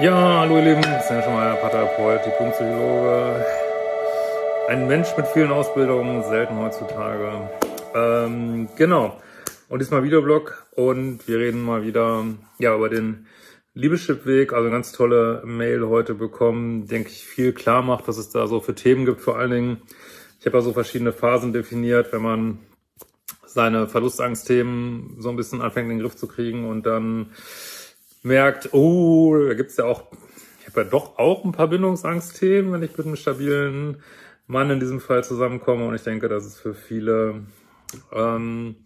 Ja, hallo ihr Lieben, schon mal Paartherapeut, Diplompsychologe. Ein Mensch mit vielen Ausbildungen, selten heutzutage. Ähm, genau. Und diesmal Videoblog und wir reden mal wieder ja über den Liebeschip-Weg. Also ganz tolle Mail heute bekommen, denke ich, viel klar macht, was es da so für Themen gibt. Vor allen Dingen, ich habe ja so verschiedene Phasen definiert, wenn man seine Verlustangstthemen so ein bisschen anfängt in den Griff zu kriegen und dann merkt, oh, da gibt's ja auch, ich habe ja doch auch ein paar Bindungsangstthemen, wenn ich mit einem stabilen Mann in diesem Fall zusammenkomme. Und ich denke, das ist für viele ähm,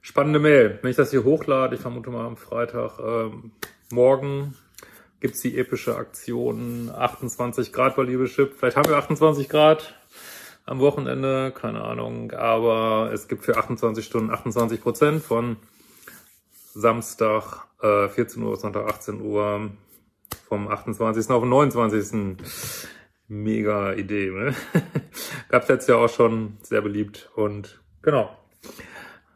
spannende Mail. Wenn ich das hier hochlade, ich vermute mal am Freitag, ähm, morgen gibt's die epische Aktion 28 Grad bei Liebeschip. Vielleicht haben wir 28 Grad am Wochenende, keine Ahnung, aber es gibt für 28 Stunden 28 Prozent von Samstag äh, 14 Uhr, Sonntag 18 Uhr, vom 28. auf den 29. Mega Idee, ne? Gab's letztes Jahr auch schon, sehr beliebt und genau.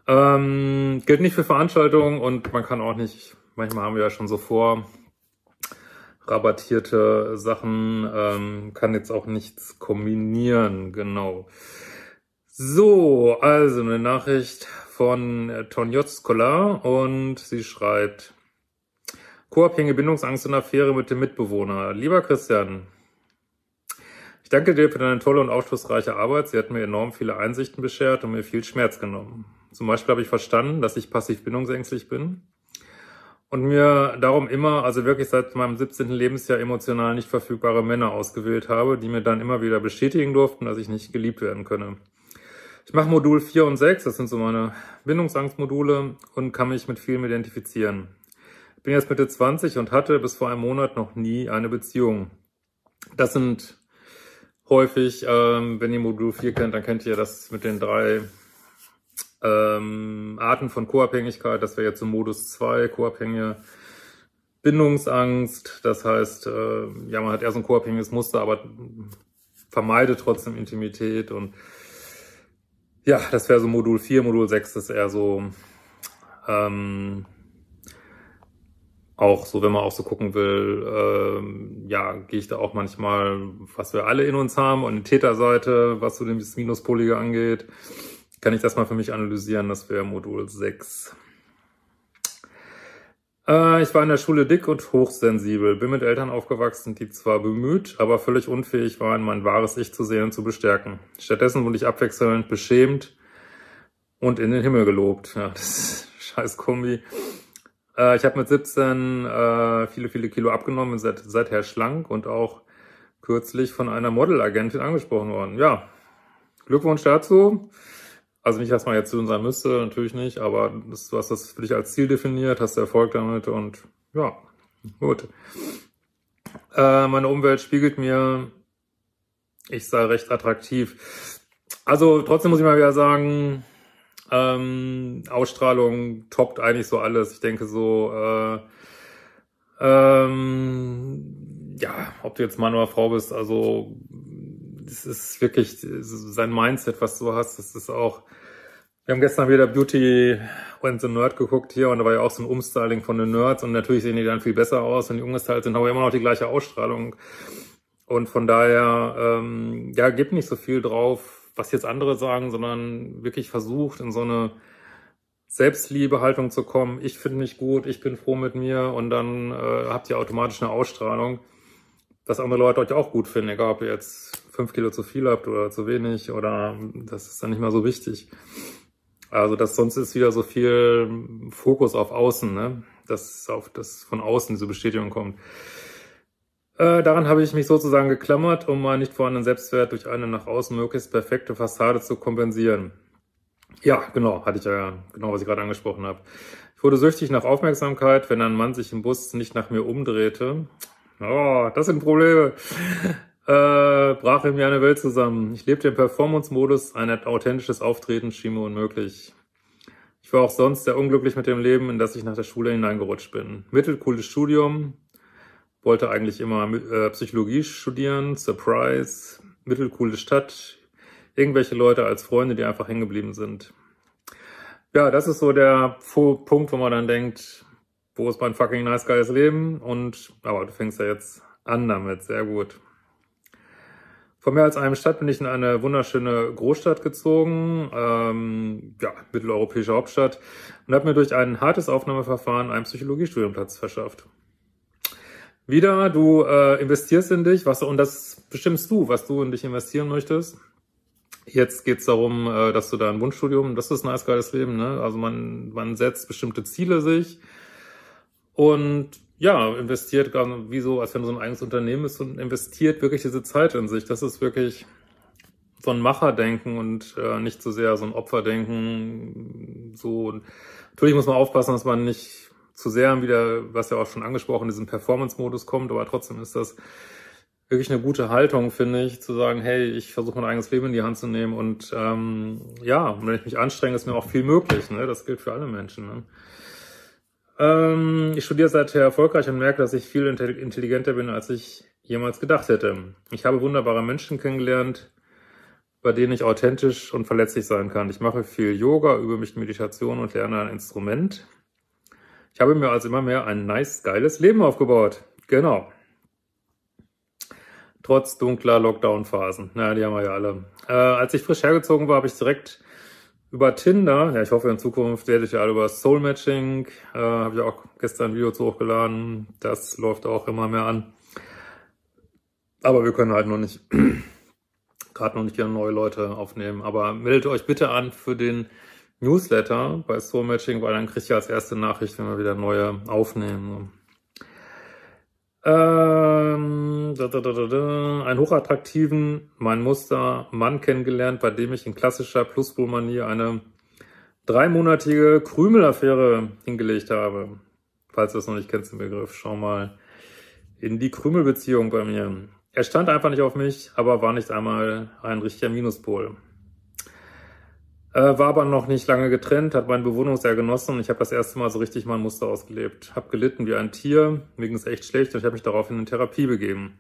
Ähm, gilt nicht für Veranstaltungen und man kann auch nicht, manchmal haben wir ja schon so vor, rabattierte Sachen, ähm, kann jetzt auch nichts kombinieren, genau. So, also eine Nachricht von Tonjotskola und sie schreibt, Co-abhängige Bindungsangst und Affäre mit dem Mitbewohner. Lieber Christian, ich danke dir für deine tolle und aufschlussreiche Arbeit. Sie hat mir enorm viele Einsichten beschert und mir viel Schmerz genommen. Zum Beispiel habe ich verstanden, dass ich passiv bindungsängstlich bin und mir darum immer, also wirklich seit meinem 17. Lebensjahr emotional nicht verfügbare Männer ausgewählt habe, die mir dann immer wieder bestätigen durften, dass ich nicht geliebt werden könne. Ich mache Modul 4 und 6, das sind so meine Bindungsangstmodule und kann mich mit vielem identifizieren. Ich bin jetzt Mitte 20 und hatte bis vor einem Monat noch nie eine Beziehung. Das sind häufig, ähm, wenn ihr Modul 4 kennt, dann kennt ihr das mit den drei ähm, Arten von Co-Abhängigkeit. Das wäre jetzt so Modus 2, Co-Abhängige Bindungsangst. Das heißt, äh, ja, man hat eher so ein co-abhängiges Muster, aber vermeidet trotzdem Intimität und ja, das wäre so Modul 4, Modul 6 ist eher so ähm, auch so, wenn man auch so gucken will, ähm, ja, gehe ich da auch manchmal, was wir alle in uns haben, und die Täterseite, was so das Minuspolige angeht, kann ich das mal für mich analysieren. Das wäre Modul 6. Äh, ich war in der Schule dick und hochsensibel, bin mit Eltern aufgewachsen, die zwar bemüht, aber völlig unfähig waren, mein wahres Ich zu sehen und zu bestärken. Stattdessen wurde ich abwechselnd beschämt und in den Himmel gelobt. Ja, das ist scheiß Kombi. Äh, ich habe mit 17 äh, viele, viele Kilo abgenommen, seit, seither schlank und auch kürzlich von einer Modelagentin angesprochen worden. Ja, Glückwunsch dazu. Also nicht, dass man jetzt dünn sein müsste, natürlich nicht, aber das, du hast das für dich als Ziel definiert, hast Erfolg damit und ja, gut. Äh, meine Umwelt spiegelt mir, ich sei recht attraktiv. Also trotzdem muss ich mal wieder sagen, ähm, Ausstrahlung toppt eigentlich so alles. Ich denke so, äh, ähm, ja, ob du jetzt Mann oder Frau bist, also das ist wirklich sein Mindset, was du hast, das ist auch. Wir haben gestern wieder Beauty and the Nerd geguckt hier und da war ja auch so ein Umstyling von den Nerds und natürlich sehen die dann viel besser aus, wenn die umgestylt sind, aber immer noch die gleiche Ausstrahlung. Und von daher, ähm, ja, gibt nicht so viel drauf, was jetzt andere sagen, sondern wirklich versucht, in so eine Selbstliebehaltung zu kommen. Ich finde mich gut, ich bin froh mit mir und dann äh, habt ihr automatisch eine Ausstrahlung, dass andere Leute euch auch gut finden, egal ob ihr jetzt fünf Kilo zu viel habt oder zu wenig oder das ist dann nicht mehr so wichtig. Also das sonst ist wieder so viel Fokus auf Außen, ne? dass auf das von außen diese Bestätigung kommt. Äh, daran habe ich mich sozusagen geklammert, um meinen nicht vorhandenen Selbstwert durch eine nach außen möglichst perfekte Fassade zu kompensieren. Ja, genau, hatte ich ja genau, was ich gerade angesprochen habe. Ich wurde süchtig nach Aufmerksamkeit, wenn ein Mann sich im Bus nicht nach mir umdrehte. Oh, das sind Probleme. Äh, brach in mir eine Welt zusammen. Ich lebte im Performance-Modus, ein authentisches Auftreten schien mir unmöglich. Ich war auch sonst sehr unglücklich mit dem Leben, in das ich nach der Schule hineingerutscht bin. Mittelcooles Studium, wollte eigentlich immer äh, Psychologie studieren, Surprise, mittelcoole Stadt, irgendwelche Leute als Freunde, die einfach hängen geblieben sind. Ja, das ist so der Punkt, wo man dann denkt, wo ist mein fucking nice geiles Leben? Und, aber du fängst ja jetzt an damit, sehr gut. Vor mehr als einem Stadt bin ich in eine wunderschöne Großstadt gezogen, ähm, ja, mitteleuropäische Hauptstadt, und habe mir durch ein hartes Aufnahmeverfahren einen Psychologiestudienplatz verschafft. Wieder, du äh, investierst in dich, was und das bestimmst du, was du in dich investieren möchtest. Jetzt geht's darum, äh, dass du da ein Wunschstudium, das ist ein nice geiles Leben, ne? Also man, man setzt bestimmte Ziele sich und ja, investiert wie so, als wenn du so ein eigenes Unternehmen bist und investiert wirklich diese Zeit in sich. Das ist wirklich so ein Macherdenken und äh, nicht so sehr so ein Opferdenken. So natürlich muss man aufpassen, dass man nicht zu sehr wieder, was ja auch schon angesprochen, in diesen Performance-Modus kommt, aber trotzdem ist das wirklich eine gute Haltung, finde ich, zu sagen, hey, ich versuche mein eigenes Leben in die Hand zu nehmen und ähm, ja, wenn ich mich anstrenge, ist mir auch viel möglich. Ne? Das gilt für alle Menschen. Ne? Ähm, ich studiere seither erfolgreich und merke, dass ich viel intelligenter bin, als ich jemals gedacht hätte. Ich habe wunderbare Menschen kennengelernt, bei denen ich authentisch und verletzlich sein kann. Ich mache viel Yoga, übe mich Meditation und lerne ein Instrument. Ich habe mir also immer mehr ein nice, geiles Leben aufgebaut. Genau. Trotz dunkler Lockdown-Phasen. Na, die haben wir ja alle. Äh, als ich frisch hergezogen war, habe ich direkt über Tinder, ja, ich hoffe in Zukunft werdet ich ja alle über Soul Matching, äh, habe ich auch gestern ein Video zu hochgeladen. Das läuft auch immer mehr an. Aber wir können halt noch nicht, gerade noch nicht gerne neue Leute aufnehmen. Aber meldet euch bitte an für den Newsletter bei Soul Matching, weil dann kriegt ihr als erste Nachricht, wenn wir wieder neue aufnehmen. Ähm, da, da, da, da, da. Einen hochattraktiven, mein Muster Mann kennengelernt, bei dem ich in klassischer Plusbull-Manier eine dreimonatige Krümelaffäre hingelegt habe. Falls du das noch nicht kennst, den Begriff, schau mal in die Krümelbeziehung bei mir. Er stand einfach nicht auf mich, aber war nicht einmal ein richtiger Minuspol. Äh, war aber noch nicht lange getrennt, hat meine Bewohnung sehr genossen und ich habe das erste Mal so richtig mein Muster ausgelebt. Hab gelitten wie ein Tier, mir ging es echt schlecht und ich habe mich daraufhin in Therapie begeben.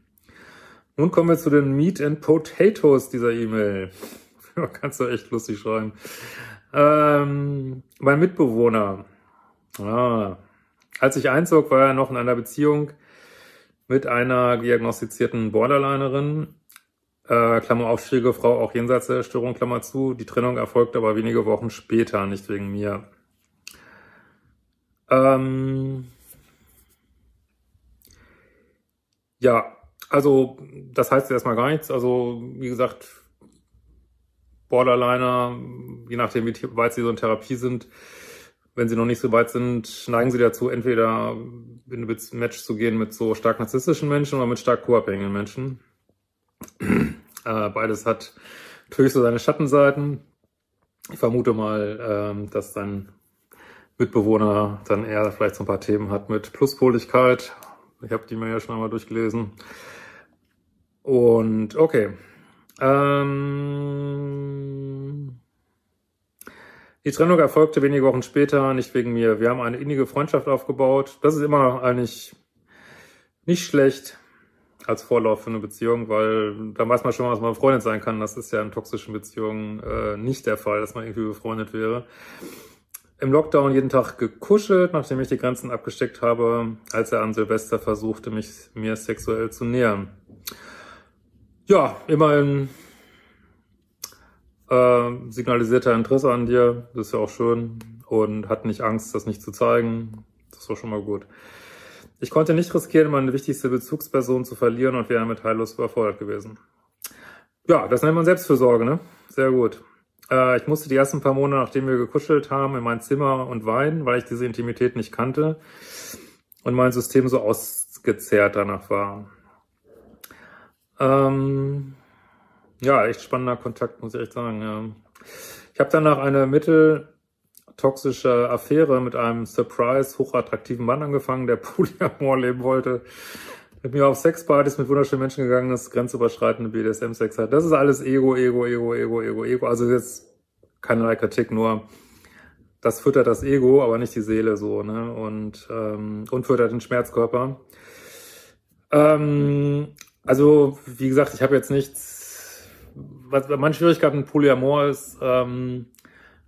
Nun kommen wir zu den Meat and Potatoes dieser E-Mail. Kannst du echt lustig schreiben. Ähm, mein Mitbewohner. Ah. Als ich einzog, war er noch in einer Beziehung mit einer diagnostizierten Borderlinerin äh, Klammer auf, Frau auch jenseits der Störung, Klammer zu. Die Trennung erfolgte aber wenige Wochen später, nicht wegen mir. Ähm ja, also das heißt erstmal gar nichts. Also wie gesagt, Borderliner, je nachdem wie weit sie so in Therapie sind, wenn sie noch nicht so weit sind, neigen sie dazu, entweder in ein Match zu gehen mit so stark narzisstischen Menschen oder mit stark co-abhängigen Menschen. Äh, beides hat natürlich so seine Schattenseiten. Ich vermute mal, ähm, dass dein Mitbewohner dann eher vielleicht so ein paar Themen hat mit Pluspoligkeit. Ich habe die mir ja schon einmal durchgelesen. Und okay. Ähm, die Trennung erfolgte wenige Wochen später, nicht wegen mir. Wir haben eine innige Freundschaft aufgebaut. Das ist immer eigentlich nicht schlecht als Vorlauf für eine Beziehung, weil da weiß man schon, was man befreundet sein kann. Das ist ja in toxischen Beziehungen äh, nicht der Fall, dass man irgendwie befreundet wäre. Im Lockdown jeden Tag gekuschelt, nachdem ich die Grenzen abgesteckt habe, als er an Silvester versuchte, mich mir sexuell zu nähern. Ja, immerhin äh, signalisiert er Interesse an dir, das ist ja auch schön und hat nicht Angst, das nicht zu zeigen. Das doch schon mal gut. Ich konnte nicht riskieren, meine wichtigste Bezugsperson zu verlieren und wäre damit heillos überfordert gewesen. Ja, das nennt man Selbstfürsorge, ne? Sehr gut. Äh, ich musste die ersten paar Monate, nachdem wir gekuschelt haben, in mein Zimmer und weinen, weil ich diese Intimität nicht kannte und mein System so ausgezehrt danach war. Ähm, ja, echt spannender Kontakt, muss ich echt sagen. Ja. Ich habe danach eine mitteltoxische Affäre mit einem Surprise hochattraktiven Mann angefangen, der Polyamor leben wollte. Mit mir auf Sexpartys mit wunderschönen Menschen gegangen ist, grenzüberschreitende BDSM-Sex hat. Das ist alles Ego, Ego, Ego, Ego, Ego, Ego. Also jetzt keinerlei Kritik, nur das füttert das Ego, aber nicht die Seele so, ne? Und, ähm, und füttert den Schmerzkörper. Ähm, also, wie gesagt, ich habe jetzt nichts. Was meine Schwierigkeit mit Polyamor ist, ähm,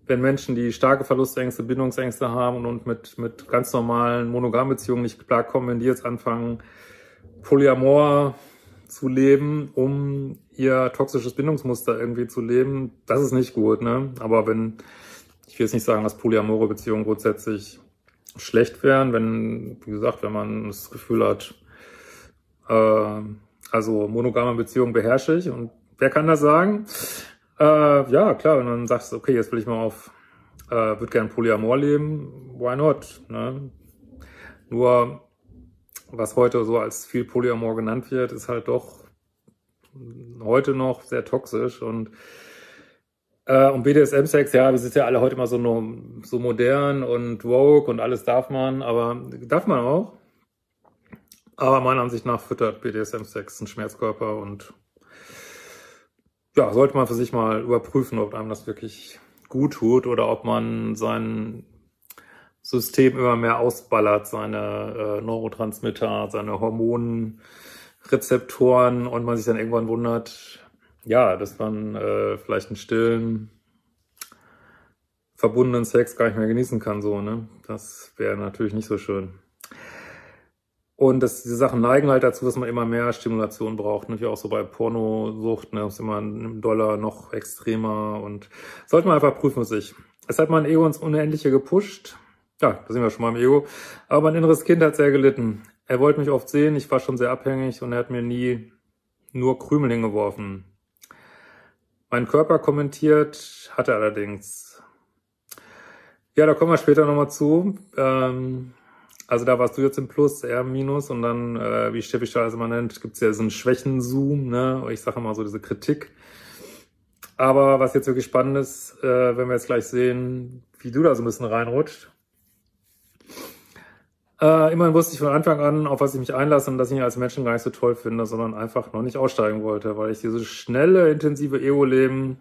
wenn Menschen, die starke Verlustängste, Bindungsängste haben und, mit, mit ganz normalen Monogambeziehungen nicht klarkommen, wenn die jetzt anfangen, Polyamor zu leben, um ihr toxisches Bindungsmuster irgendwie zu leben, das ist nicht gut, ne? Aber wenn, ich will jetzt nicht sagen, dass polyamore Beziehungen grundsätzlich schlecht wären, wenn, wie gesagt, wenn man das Gefühl hat, äh, also monogame Beziehungen beherrsche ich und wer kann das sagen? Äh, ja, klar, wenn du sagst, okay, jetzt will ich mal auf, äh, würde gern Polyamor leben, why not? Ne? Nur was heute so als viel Polyamor genannt wird, ist halt doch heute noch sehr toxisch und äh, und BDSM-Sex, ja, wir sind ja alle heute immer so, so modern und woke und alles darf man, aber darf man auch. Aber meiner Ansicht nach füttert BDSM-Sex einen Schmerzkörper und ja, sollte man für sich mal überprüfen, ob einem das wirklich gut tut oder ob man sein System immer mehr ausballert, seine äh, Neurotransmitter, seine Hormonrezeptoren und man sich dann irgendwann wundert, ja, dass man äh, vielleicht einen stillen, verbundenen Sex gar nicht mehr genießen kann, so, ne? Das wäre natürlich nicht so schön. Und das, diese Sachen neigen halt dazu, dass man immer mehr Stimulation braucht. Ne? Wie auch so bei Pornosucht, ne? Ist immer ein Dollar noch extremer und sollte man einfach prüfen sich. Es hat mein Ego ins Unendliche gepusht. Ja, da sind wir schon mal im Ego. Aber mein inneres Kind hat sehr gelitten. Er wollte mich oft sehen, ich war schon sehr abhängig und er hat mir nie nur Krümel hingeworfen. Mein Körper kommentiert, hatte allerdings. Ja, da kommen wir später nochmal zu. Ähm, also da warst du jetzt im Plus, er im Minus und dann, äh, wie Steffi Stahl immer nennt, gibt's ja so einen Schwächenzoom, ne? Ich sage immer so diese Kritik. Aber was jetzt wirklich spannend ist, äh, wenn wir jetzt gleich sehen, wie du da so ein bisschen reinrutscht, äh, immerhin wusste ich von Anfang an, auf was ich mich einlasse und dass ich ihn als Menschen gar nicht so toll finde, sondern einfach noch nicht aussteigen wollte, weil ich dieses schnelle, intensive Ego-Leben,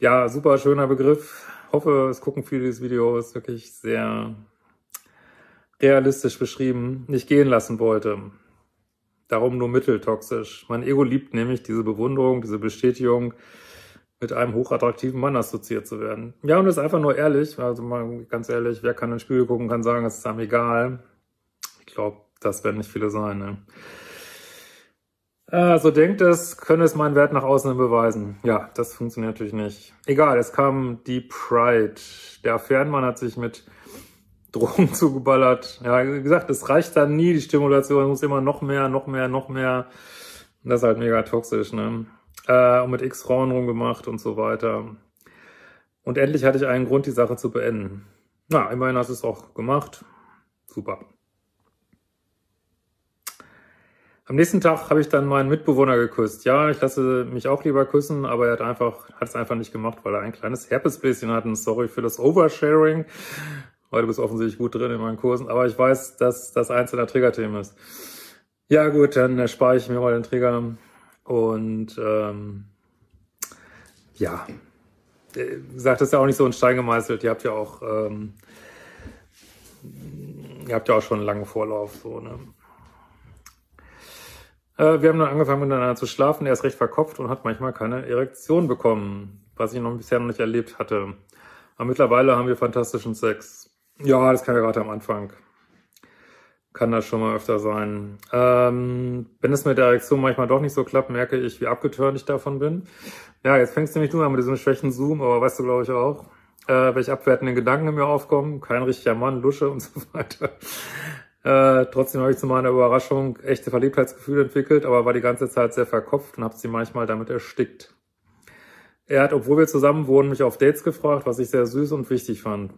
ja, super schöner Begriff. Hoffe, es gucken viele dieses Video, ist wirklich sehr realistisch beschrieben, nicht gehen lassen wollte. Darum nur mitteltoxisch. Mein Ego liebt nämlich diese Bewunderung, diese Bestätigung, mit einem hochattraktiven Mann assoziiert zu werden. Ja, und das ist einfach nur ehrlich, also mal ganz ehrlich, wer kann in den Spiegel gucken, kann sagen, es ist einem egal. Ich glaube, das werden nicht viele sein. Ne? Äh, so denkt es, könne es meinen Wert nach außen beweisen. Ja, das funktioniert natürlich nicht. Egal, es kam Deep Pride. Der Affärenmann hat sich mit Drogen zugeballert. Ja, wie gesagt, es reicht dann nie, die Stimulation, muss immer noch mehr, noch mehr, noch mehr. das ist halt mega toxisch, ne? äh, und mit X Frauen rumgemacht und so weiter. Und endlich hatte ich einen Grund, die Sache zu beenden. Na, immerhin hast du es auch gemacht. Super. Am nächsten Tag habe ich dann meinen Mitbewohner geküsst. Ja, ich lasse mich auch lieber küssen, aber er hat einfach, hat es einfach nicht gemacht, weil er ein kleines Herpesbläschen hat. Und sorry für das Oversharing. Weil du bist offensichtlich gut drin in meinen Kursen, aber ich weiß, dass das der Triggerthemen ist. Ja gut, dann erspare ich mir mal den Trigger. Und ähm, ja, äh, wie gesagt, das ist ja auch nicht so in Stein gemeißelt. Ihr habt ja auch, ähm, ihr habt ja auch schon einen langen Vorlauf. So, ne? Äh, wir haben dann angefangen miteinander zu schlafen. Er ist recht verkopft und hat manchmal keine Erektion bekommen, was ich noch bisher noch nicht erlebt hatte. Aber mittlerweile haben wir fantastischen Sex. Ja, das kann ja gerade am Anfang kann das schon mal öfter sein. Ähm, wenn es mit der Erektion manchmal doch nicht so klappt, merke ich, wie abgetörnt ich davon bin. Ja, jetzt fängst du nämlich nur an mit diesem schwächen Zoom, aber weißt du, glaube ich, auch, äh, welche abwertenden Gedanken in mir aufkommen. Kein richtiger Mann, Lusche und so weiter. Äh, trotzdem habe ich zu meiner Überraschung echte Verliebtheitsgefühle entwickelt, aber war die ganze Zeit sehr verkopft und habe sie manchmal damit erstickt. Er hat, obwohl wir zusammen wohnen, mich auf Dates gefragt, was ich sehr süß und wichtig fand.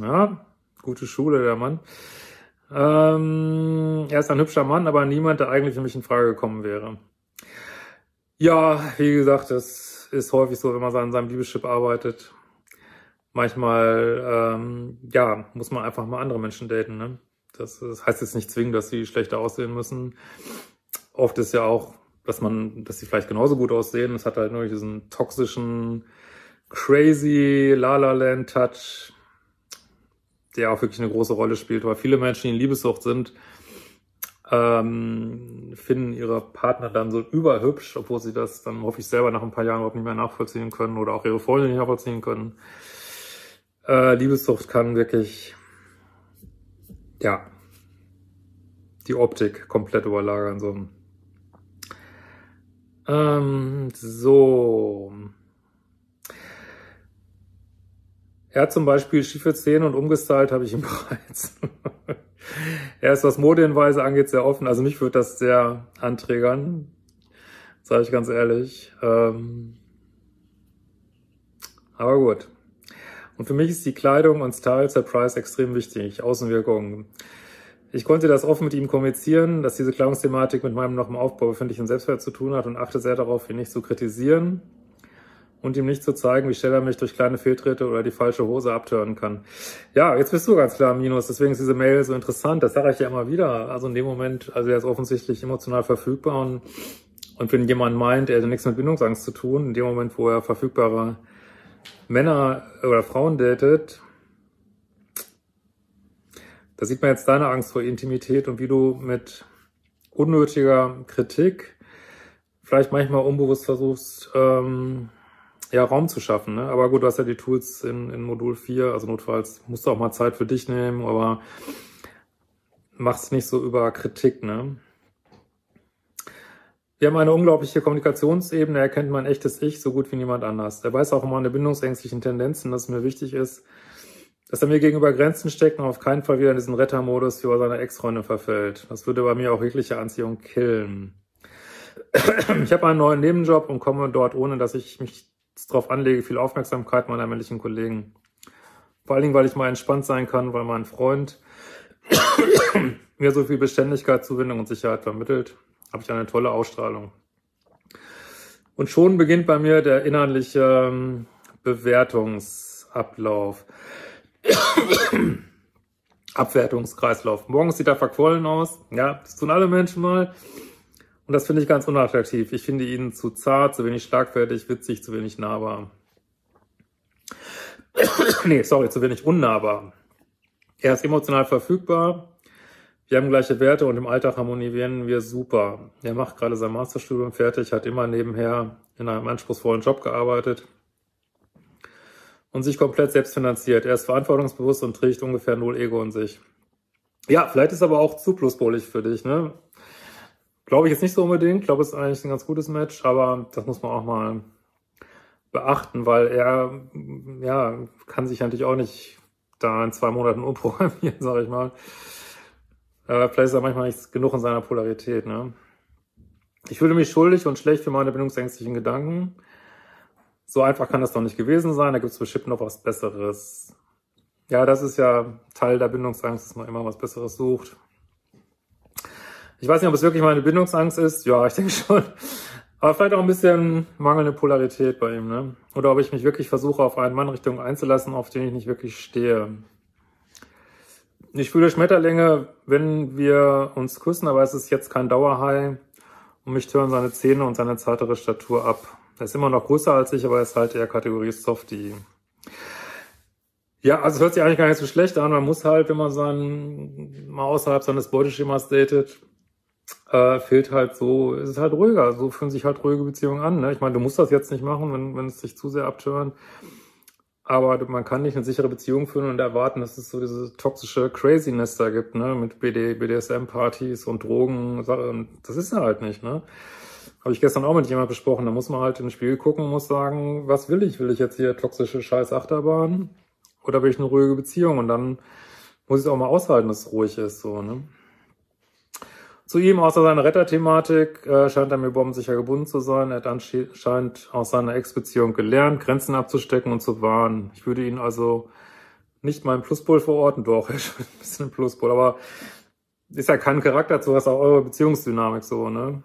Ja, gute Schule, der Mann. Ähm, er ist ein hübscher Mann, aber niemand, der eigentlich für mich in Frage gekommen wäre. Ja, wie gesagt, das ist häufig so, wenn man an seinem Liebeschip arbeitet. Manchmal, ähm, ja, muss man einfach mal andere Menschen daten. Ne? Das, das heißt jetzt nicht zwingend, dass sie schlechter aussehen müssen. Oft ist ja auch, dass man, dass sie vielleicht genauso gut aussehen. Es hat halt nur diesen toxischen, crazy La La Land Touch, der auch wirklich eine große Rolle spielt. Weil viele Menschen, die in Liebessucht sind, ähm, finden ihre Partner dann so überhübsch, obwohl sie das dann hoffe ich selber nach ein paar Jahren überhaupt nicht mehr nachvollziehen können oder auch ihre Freunde nicht nachvollziehen können. Äh, Liebessucht kann wirklich, ja, die Optik komplett überlagern. So, ähm, so. Er hat zum Beispiel schiefe Zähne und umgestylt habe ich ihm bereits. er ist, was Modehinweise angeht, sehr offen. Also mich würde das sehr anträgern, sage ich ganz ehrlich. Ähm, aber gut. Und für mich ist die Kleidung und Style Surprise extrem wichtig. Außenwirkungen. Ich konnte das offen mit ihm kommunizieren, dass diese Kleidungsthematik mit meinem noch im Aufbau befindlichen Selbstwert zu tun hat und achte sehr darauf, ihn nicht zu kritisieren und ihm nicht zu zeigen, wie schnell er mich durch kleine Fehltritte oder die falsche Hose abtören kann. Ja, jetzt bist du ganz klar Minus, deswegen ist diese Mail so interessant, das sage ich ja immer wieder. Also in dem Moment, also er ist offensichtlich emotional verfügbar und, und wenn jemand meint, er hätte nichts mit Bindungsangst zu tun, in dem Moment, wo er verfügbare Männer oder Frauen datet, da sieht man jetzt deine Angst vor Intimität und wie du mit unnötiger Kritik vielleicht manchmal unbewusst versuchst, ähm, ja, Raum zu schaffen. Ne? Aber gut, du hast ja die Tools in, in Modul 4, also notfalls musst du auch mal Zeit für dich nehmen, aber mach's nicht so über Kritik. Ne? Wir haben eine unglaubliche Kommunikationsebene, er kennt mein echtes Ich so gut wie niemand anders. Er weiß auch um meine bindungsängstlichen Tendenzen, dass es mir wichtig ist, dass er mir gegenüber Grenzen steckt und auf keinen Fall wieder in diesen Rettermodus über seine Ex-Freundin verfällt. Das würde bei mir auch jegliche Anziehung killen. Ich habe einen neuen Nebenjob und komme dort, ohne dass ich mich darauf anlege, viel Aufmerksamkeit meiner männlichen Kollegen. Vor allen Dingen, weil ich mal entspannt sein kann, weil mein Freund mir so viel Beständigkeit, Zuwendung und Sicherheit vermittelt, habe ich eine tolle Ausstrahlung. Und schon beginnt bei mir der innerliche ähm, Bewertungsablauf. Abwertungskreislauf. Morgens sieht er verquollen aus. Ja, das tun alle Menschen mal. Und das finde ich ganz unattraktiv. Ich finde ihn zu zart, zu wenig schlagfertig, witzig, zu wenig nahbar. nee, sorry, zu wenig unnahbar. Er ist emotional verfügbar. Wir haben gleiche Werte und im Alltag harmonieren wir super. Er macht gerade sein Masterstudium fertig, hat immer nebenher in einem anspruchsvollen Job gearbeitet und sich komplett selbst finanziert. Er ist verantwortungsbewusst und trägt ungefähr null Ego in sich. Ja, vielleicht ist aber auch zu pluspolig für dich, ne? Glaube ich jetzt nicht so unbedingt. Ich glaube, es ist eigentlich ein ganz gutes Match, aber das muss man auch mal beachten, weil er, ja, kann sich natürlich auch nicht da in zwei Monaten umprogrammieren, sage ich mal. Äh, vielleicht ist er manchmal nicht genug in seiner Polarität, ne? Ich fühle mich schuldig und schlecht für meine bindungsängstlichen Gedanken. So einfach kann das doch nicht gewesen sein. Da gibt es bestimmt noch was Besseres. Ja, das ist ja Teil der Bindungsangst, dass man immer was Besseres sucht. Ich weiß nicht, ob es wirklich meine Bindungsangst ist. Ja, ich denke schon. Aber vielleicht auch ein bisschen mangelnde Polarität bei ihm, ne? Oder ob ich mich wirklich versuche, auf einen Mann Richtung einzulassen, auf den ich nicht wirklich stehe. Ich fühle Schmetterlinge, wenn wir uns küssen, aber es ist jetzt kein Dauerhai. Und mich tören seine Zähne und seine zartere Statur ab. Er ist immer noch größer als ich, aber er ist halt eher Kategorie Softie. Ja, also es hört sich eigentlich gar nicht so schlecht an. Man muss halt, wenn man sein, mal außerhalb seines Beuteschemas datet, äh, fehlt halt so, ist es halt ruhiger. So fühlen sich halt ruhige Beziehungen an. Ne? Ich meine, du musst das jetzt nicht machen, wenn, wenn es sich zu sehr abtören. Aber man kann nicht eine sichere Beziehung führen und erwarten, dass es so diese toxische Craziness da gibt, ne? Mit BD, BDSM-Partys und Drogen. Das ist halt nicht, ne? Habe ich gestern auch mit jemand besprochen. Da muss man halt ins Spiel gucken und muss sagen, was will ich? Will ich jetzt hier toxische Scheiß Achterbahn? Oder will ich eine ruhige Beziehung? Und dann muss ich es auch mal aushalten, dass es ruhig ist, so, ne? Zu ihm, außer seiner Retterthematik, äh, scheint er mir bombensicher gebunden zu sein. Er hat anscheinend aus seiner Ex-Beziehung gelernt, Grenzen abzustecken und zu wahren. Ich würde ihn also nicht meinen Pluspol verorten, doch, ist schon ein bisschen ein Pluspol, aber ist ja kein Charakter zu was auch eure Beziehungsdynamik so, ne?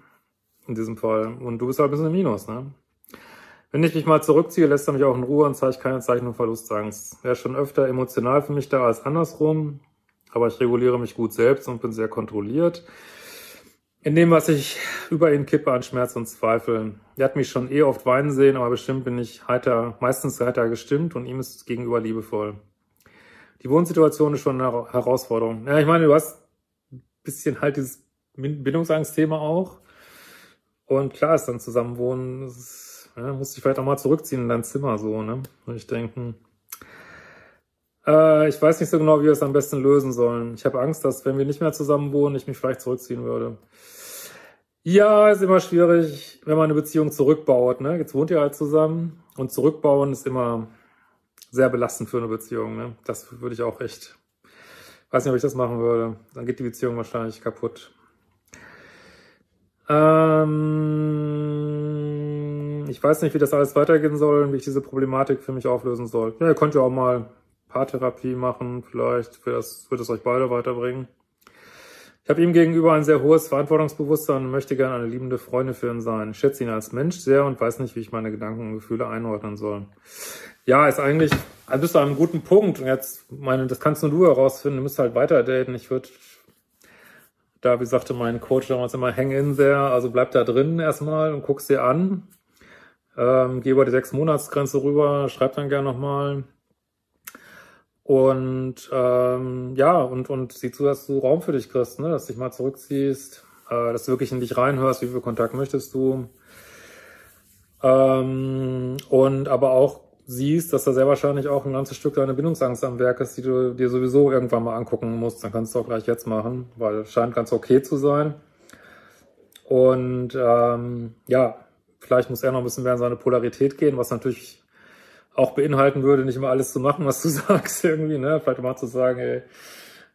In diesem Fall. Und du bist halt ein bisschen im Minus, ne? Wenn ich mich mal zurückziehe, lässt er mich auch in Ruhe und zeigt keine Zeichen von Verlustangst. Er ist schon öfter emotional für mich da als andersrum, aber ich reguliere mich gut selbst und bin sehr kontrolliert. In dem, was ich über ihn kippe an Schmerz und Zweifel. Er hat mich schon eh oft weinen sehen, aber bestimmt bin ich heiter, meistens heiter gestimmt und ihm ist es gegenüber liebevoll. Die Wohnsituation ist schon eine Herausforderung. Ja, ich meine, du hast ein bisschen halt dieses Bindungsangstthema auch. Und klar ist dann Zusammenwohnen, ist, ja, musst dich vielleicht auch mal zurückziehen in dein Zimmer so, ne? Und ich denken, äh, ich weiß nicht so genau, wie wir es am besten lösen sollen. Ich habe Angst, dass wenn wir nicht mehr zusammen wohnen, ich mich vielleicht zurückziehen würde. Ja, ist immer schwierig, wenn man eine Beziehung zurückbaut. Ne? Jetzt wohnt ihr halt zusammen und zurückbauen ist immer sehr belastend für eine Beziehung. Ne? Das würde ich auch echt, weiß nicht, ob ich das machen würde. Dann geht die Beziehung wahrscheinlich kaputt. Ähm, ich weiß nicht, wie das alles weitergehen soll und wie ich diese Problematik für mich auflösen soll. Ja, ihr könnt ja auch mal Paartherapie machen, vielleicht wird das, wird es euch beide weiterbringen. Ich habe ihm gegenüber ein sehr hohes Verantwortungsbewusstsein und möchte gerne eine liebende Freundin für ihn sein. Ich schätze ihn als Mensch sehr und weiß nicht, wie ich meine Gedanken und Gefühle einordnen soll. Ja, ist eigentlich, also bist du an einem guten Punkt. Und jetzt, meine, das kannst nur du herausfinden. Du musst halt weiter daten. Ich würde, da, wie sagte mein Coach damals immer, hang in there. Also bleib da drin erstmal und guck's dir an. Ähm, geh über die sechs Monatsgrenze rüber, schreib dann gerne nochmal. Und ähm, ja, und, und sieh zu, dass du Raum für dich kriegst, ne? dass du dich mal zurückziehst, äh, dass du wirklich in dich reinhörst, wie viel Kontakt möchtest du. Ähm, und aber auch siehst, dass da sehr wahrscheinlich auch ein ganzes Stück deine Bindungsangst am Werk ist, die du dir sowieso irgendwann mal angucken musst. Dann kannst du auch gleich jetzt machen, weil es scheint ganz okay zu sein. Und ähm, ja, vielleicht muss er noch ein bisschen mehr in seine Polarität gehen, was natürlich auch beinhalten würde, nicht immer alles zu machen, was du sagst irgendwie, ne? Vielleicht mal zu sagen, ey,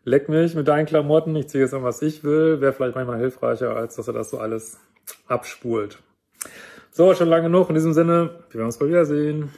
leck mich mit deinen Klamotten, ich ziehe jetzt an, was ich will, wäre vielleicht manchmal hilfreicher, als dass er das so alles abspult. So, schon lange genug. In diesem Sinne, wir werden uns bald wiedersehen.